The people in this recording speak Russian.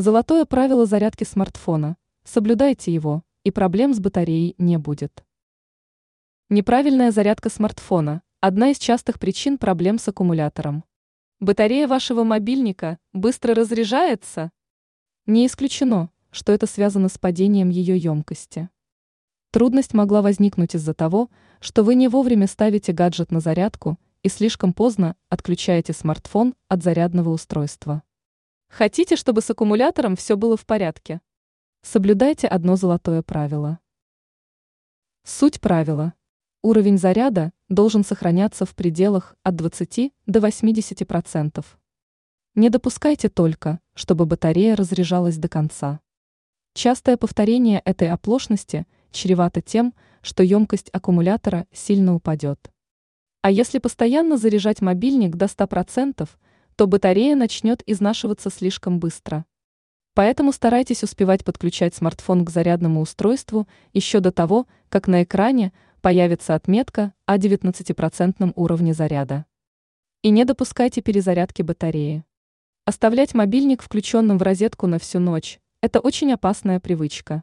Золотое правило зарядки смартфона. Соблюдайте его, и проблем с батареей не будет. Неправильная зарядка смартфона – одна из частых причин проблем с аккумулятором. Батарея вашего мобильника быстро разряжается? Не исключено, что это связано с падением ее емкости. Трудность могла возникнуть из-за того, что вы не вовремя ставите гаджет на зарядку и слишком поздно отключаете смартфон от зарядного устройства. Хотите, чтобы с аккумулятором все было в порядке? Соблюдайте одно золотое правило. Суть правила. Уровень заряда должен сохраняться в пределах от 20 до 80%. Не допускайте только, чтобы батарея разряжалась до конца. Частое повторение этой оплошности чревато тем, что емкость аккумулятора сильно упадет. А если постоянно заряжать мобильник до 100%, то батарея начнет изнашиваться слишком быстро. Поэтому старайтесь успевать подключать смартфон к зарядному устройству еще до того, как на экране появится отметка о 19% уровне заряда. И не допускайте перезарядки батареи. Оставлять мобильник включенным в розетку на всю ночь – это очень опасная привычка.